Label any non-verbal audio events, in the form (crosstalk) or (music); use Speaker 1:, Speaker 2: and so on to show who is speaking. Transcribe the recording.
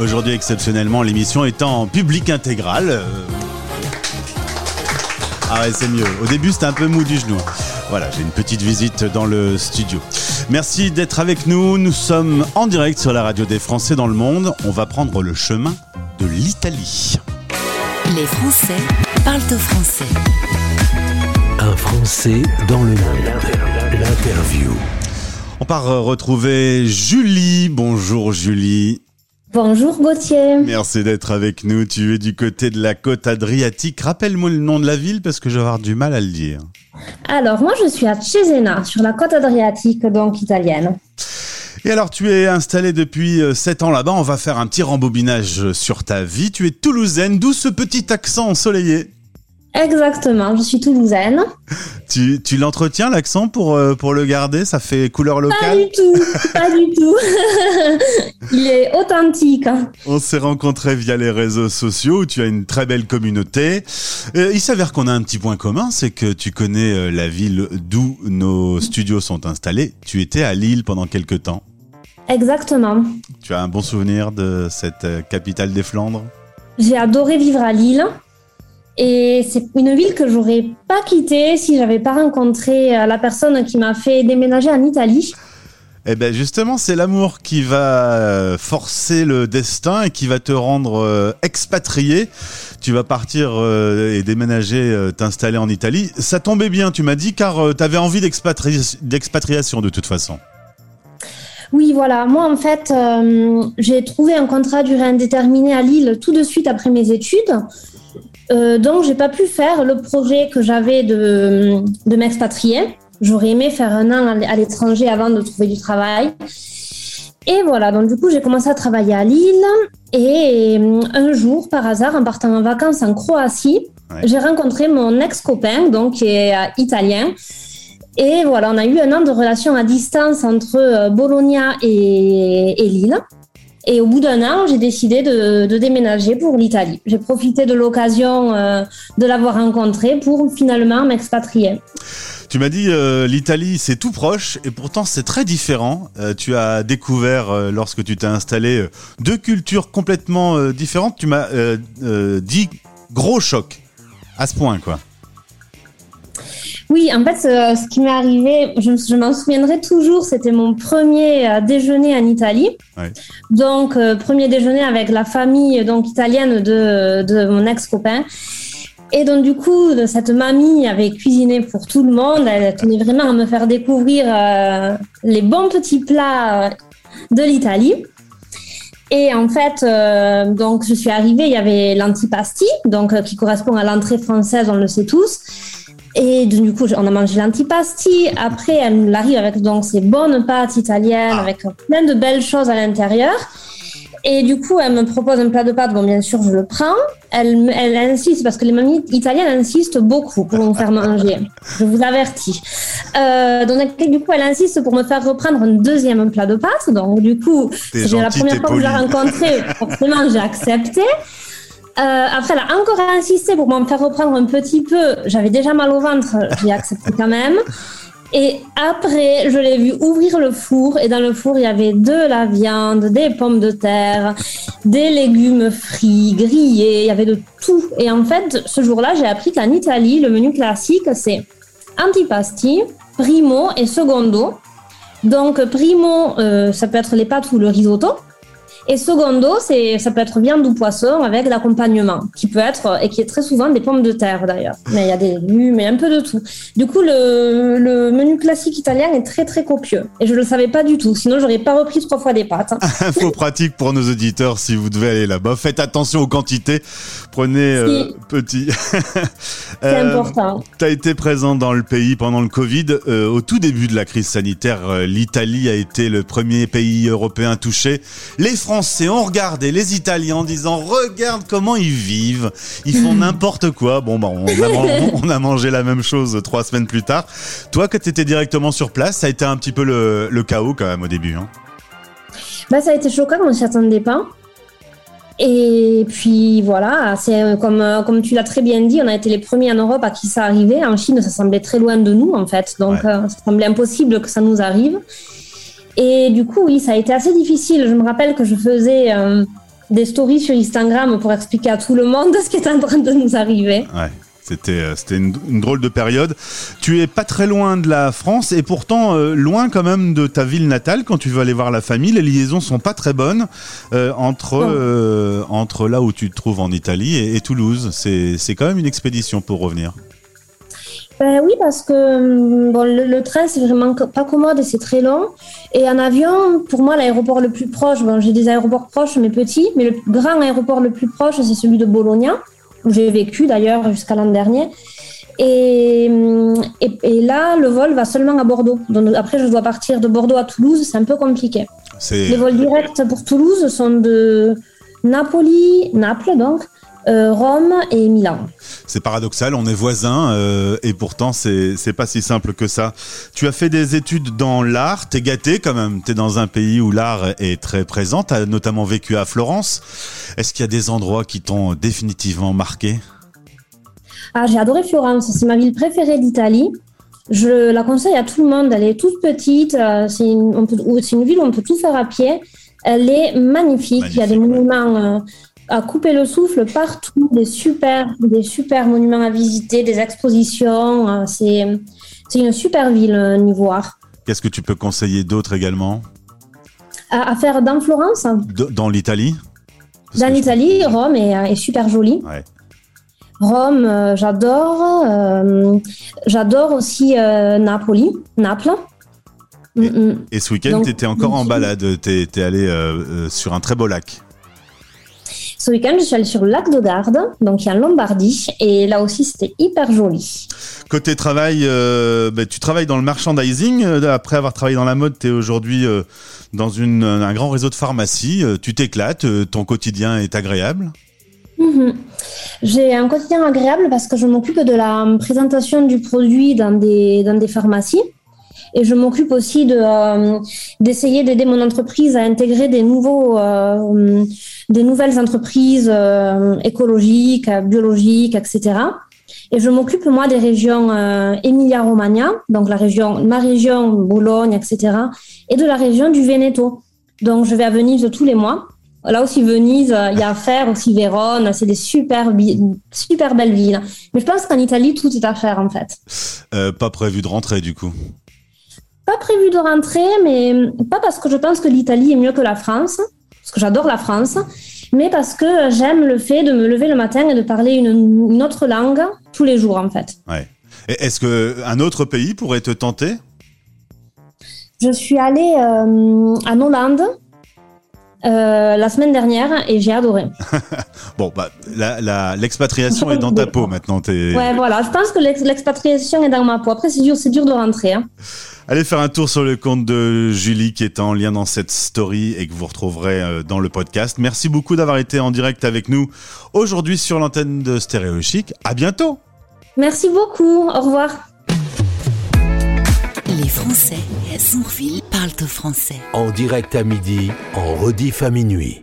Speaker 1: Aujourd'hui, exceptionnellement, l'émission est en public intégral. Euh, ah ouais, c'est mieux. Au début, c'était un peu mou du genou. Voilà, j'ai une petite visite dans le studio. Merci d'être avec nous. Nous sommes en direct sur la radio des Français dans le monde. On va prendre le chemin de l'Italie.
Speaker 2: Les Français parlent au français.
Speaker 3: Un Français dans le monde. L'interview.
Speaker 1: On part retrouver Julie. Bonjour Julie.
Speaker 4: Bonjour Gauthier.
Speaker 1: Merci d'être avec nous. Tu es du côté de la côte adriatique. Rappelle-moi le nom de la ville parce que je vais avoir du mal à le dire.
Speaker 4: Alors moi je suis à Cesena, sur la côte adriatique, donc italienne.
Speaker 1: Et alors, tu es installé depuis 7 ans là-bas. On va faire un petit rembobinage sur ta vie. Tu es toulousaine, d'où ce petit accent ensoleillé
Speaker 4: Exactement, je suis toulousaine.
Speaker 1: Tu, tu l'entretiens l'accent pour, euh, pour le garder? Ça fait couleur locale?
Speaker 4: Pas du tout, pas du tout. (laughs) Il est authentique.
Speaker 1: On s'est rencontrés via les réseaux sociaux où tu as une très belle communauté. Euh, il s'avère qu'on a un petit point commun, c'est que tu connais euh, la ville d'où nos studios sont installés. Tu étais à Lille pendant quelques temps.
Speaker 4: Exactement.
Speaker 1: Tu as un bon souvenir de cette capitale des Flandres?
Speaker 4: J'ai adoré vivre à Lille. Et c'est une ville que j'aurais pas quittée si j'avais pas rencontré euh, la personne qui m'a fait déménager en Italie.
Speaker 1: Eh ben justement, c'est l'amour qui va euh, forcer le destin et qui va te rendre euh, expatrié. Tu vas partir et déménager, t'installer en Italie. Ça tombait bien, tu m'as dit, car tu avais envie d'expatri- d'expatriation de toute façon.
Speaker 4: Oui, voilà. Moi, en fait, euh, j'ai trouvé un contrat durée indéterminée à Lille tout de suite après mes études. Euh, donc, j'ai pas pu faire le projet que j'avais de, de m'expatrier. J'aurais aimé faire un an à l'étranger avant de trouver du travail. Et voilà, donc du coup, j'ai commencé à travailler à Lille. Et euh, un jour, par hasard, en partant en vacances en Croatie,
Speaker 1: Ouais.
Speaker 4: j'ai rencontré mon ex-copain, donc qui est euh, italien. Et voilà, on a eu un an de relation à distance entre Bologna et, et Lille. Et au bout d'un an, j'ai décidé de, déménager pour l'Italie. J'ai profité de l'occasion euh, de l'avoir rencontré pour finalement m'expatrier.
Speaker 1: Tu m'as dit euh, l'Italie c'est tout proche et pourtant c'est très différent. Euh, tu as découvert euh, lorsque tu t'es installé deux cultures complètement différentes. Tu m'as dit gros choc à ce point quoi.
Speaker 4: Oui, en fait, ce, ce qui m'est arrivé, je, me- je m'en souviendrai toujours, c'était mon premier euh, déjeuner en Italie.
Speaker 1: Ouais.
Speaker 4: Donc, euh, premier déjeuner avec la famille donc italienne de, de mon ex-copain. Et donc, du coup, cette mamie avait cuisiné pour tout le monde. Elle tenait vraiment à me faire découvrir euh, les bons petits plats euh, de l'Italie. Et en fait, euh, donc je suis arrivée, il y avait l'antipasti, donc euh, qui correspond à l'entrée française, on le sait tous. Et du coup, on a mangé l'antipasti. Après, elle arrive avec donc ces bonnes pâtes italiennes,
Speaker 1: Ah.
Speaker 4: avec plein de belles choses à l'intérieur. Et du coup, elle me propose un plat de pâtes. Bon, bien sûr, je le prends. Elle, elle insiste, parce que les mamies italiennes insistent beaucoup pour me faire manger. Je vous avertis. Euh, donc, du coup, elle insiste pour me faire reprendre un deuxième plat de pâtes. Donc, du coup, c'est la première fois que je l'ai
Speaker 1: poli.
Speaker 4: rencontrée. Forcément, j'ai accepté. Euh, après, elle a encore insisté pour m'en faire reprendre un petit peu. J'avais déjà mal au ventre, j'ai accepté quand même. Et après, je l'ai vu ouvrir le four et dans le four, il y avait de la viande, des pommes de terre, des légumes frits, grillés, il y avait de tout. Et en fait, ce jour-là, j'ai appris qu'en Italie, le menu classique, c'est antipasti, primo et secondo. Donc, primo, euh, ça peut être les pâtes ou le risotto. Et secondo, c'est, ça peut être viande ou poisson avec l'accompagnement, qui peut être, et qui est très souvent des pommes de terre d'ailleurs. Mais il y a des légumes, mais un peu de tout. Du coup, le, le menu classique italien est très très copieux. Et je ne le savais pas du tout, sinon j'aurais pas repris trois fois des pâtes. (laughs)
Speaker 1: Info pratique pour nos auditeurs si vous devez aller là-bas. Faites attention aux quantités. Prenez euh,
Speaker 4: Si.
Speaker 1: petit. (laughs)
Speaker 4: C'est
Speaker 1: Euh,
Speaker 4: important.
Speaker 1: Tu as été présent dans le pays pendant le Covid. Euh, au tout début de la crise sanitaire, l'Italie a été le premier pays européen touché. Les Français ont regardé les Italiens en disant regarde comment ils vivent, ils font (laughs) n'importe quoi. Bon, bah, on, a, man- (laughs) on a mangé la même chose trois semaines plus tard. Toi, que tu étais directement sur place, ça a été un petit peu le, le chaos quand même au début. Hein.
Speaker 4: Bah, ça a été choquant, on ne s'y attendait pas. Et puis voilà, c'est euh, comme, euh, comme tu l'as très bien dit, on a été les premiers en Europe à qui ça arrivait. En Chine, ça semblait très loin de nous en fait, donc
Speaker 1: Ouais.
Speaker 4: euh, ça semblait impossible que ça nous arrive. Et du coup, oui, ça a été assez difficile. Je me rappelle que je faisais euh, des stories sur Instagram pour expliquer à tout le monde (laughs) ce qui est en train de nous arriver.
Speaker 1: Ouais. C'était, euh, c'était une, une drôle de période. Tu es pas très loin de la France et pourtant euh, loin quand même de ta ville natale quand tu veux aller voir la famille. Les liaisons sont pas très bonnes euh, entre, euh, entre là où tu te trouves en Italie et, et Toulouse. C'est, c'est quand même une expédition pour revenir.
Speaker 4: Ben oui, parce que hum, bon, le, le train, c'est vraiment pas commode et c'est très long. Et en avion, pour moi, l'aéroport le plus proche, bon, j'ai des aéroports proches mais petits, mais le grand aéroport le plus proche, c'est celui de Bologna, où j'ai vécu d'ailleurs jusqu'à l'an dernier. Et, hum, et, et là, le vol va seulement à Bordeaux. Donc après, je dois partir de Bordeaux à Toulouse, c'est un peu compliqué. Les vols directs pour Toulouse sont de Napoli, Naples donc, euh, Rome et Milan.
Speaker 1: c'est paradoxal, on est voisins euh, et pourtant c'est, pas si simple que ça. Tu as fait des études dans l'art, t'es gâté quand même, t'es dans un pays où l'art est très présent, t'as notamment vécu à Florence. Est-ce qu'il y a des endroits qui t'ont définitivement marqué?
Speaker 4: Ah, j'ai adoré Florence, c'est ma ville préférée d'Italie. Je la conseille à tout le monde, elle est toute petite, euh, c'est une, ville où on peut tout faire à pied. Elle est magnifique, il y a des
Speaker 1: ouais.
Speaker 4: monuments à couper le souffle partout, des super, des super monuments à visiter, des expositions. euh, c'est, c'est une super ville euh, niveau art.
Speaker 1: Qu'est-ce que tu peux conseiller d'autre également?
Speaker 4: À, à faire dans Florence,
Speaker 1: Dans l'Italie?
Speaker 4: Dans
Speaker 1: je-
Speaker 4: l'Italie, Rome est, est super jolie.
Speaker 1: Ouais.
Speaker 4: Rome, euh, j'adore. euh, j'adore aussi euh, Napoli, Naples. Mm, mm.
Speaker 1: Et ce week-end, tu étais encore en
Speaker 4: ici-
Speaker 1: balade, t'es es allé euh, euh, sur un très beau lac.
Speaker 4: Ce week-end, je suis allée sur le lac de Garde, donc il y a en Lombardie, et là aussi c'était hyper joli.
Speaker 1: Côté travail, euh, bah, tu travailles dans le merchandising. euh, Après avoir travaillé dans la mode, tu es aujourd'hui euh, dans une, un grand réseau de pharmacies. Tu t'éclates, ton quotidien est agréable.
Speaker 4: Mhm. J'ai un quotidien agréable parce que je m'occupe de la présentation du produit dans des, dans des pharmacies. Et je m'occupe aussi euh, d'essayer d'aider mon entreprise à intégrer des, nouveaux, euh, des nouvelles entreprises euh, écologiques, biologiques, etc. Et je m'occupe, moi, des régions Emilia-Romagna, donc la région, ma région, Bologne, etc., et de la région du Veneto. Donc, je vais à Venise tous les mois. Là aussi, Venise, il y a à faire, aussi Vérone, c'est des super, super belles villes. Mais je pense qu'en Italie, tout est à faire, en fait.
Speaker 1: Pas prévu de rentrer du coup.
Speaker 4: Pas prévu de rentrer, mais pas parce que je pense que l'Italie est mieux que la France, parce que j'adore la France, mais parce que j'aime le fait de me lever le matin et de parler une, une autre langue tous les jours, en fait.
Speaker 1: Ouais. Est-ce que un autre pays pourrait te tenter?
Speaker 4: Je suis allée euh, en Hollande euh, la semaine dernière et j'ai adoré. (laughs)
Speaker 1: Bon, bah, la- la- l'expatriation est dans ta (laughs) peau maintenant. t'es-
Speaker 4: Ouais, voilà, je pense que l'ex- l'expatriation est dans ma peau. Après, c'est dur, c'est dur de rentrer. hein.
Speaker 1: Allez faire un tour sur le compte de Julie qui est en lien dans cette story et que vous retrouverez euh, dans le podcast. Merci beaucoup d'avoir été en direct avec nous aujourd'hui sur l'antenne de Stéréo Chic. À bientôt.
Speaker 4: Merci beaucoup. Au revoir.
Speaker 2: Les Français, Zourville, parlent français.
Speaker 3: En direct à midi, en rediff à minuit.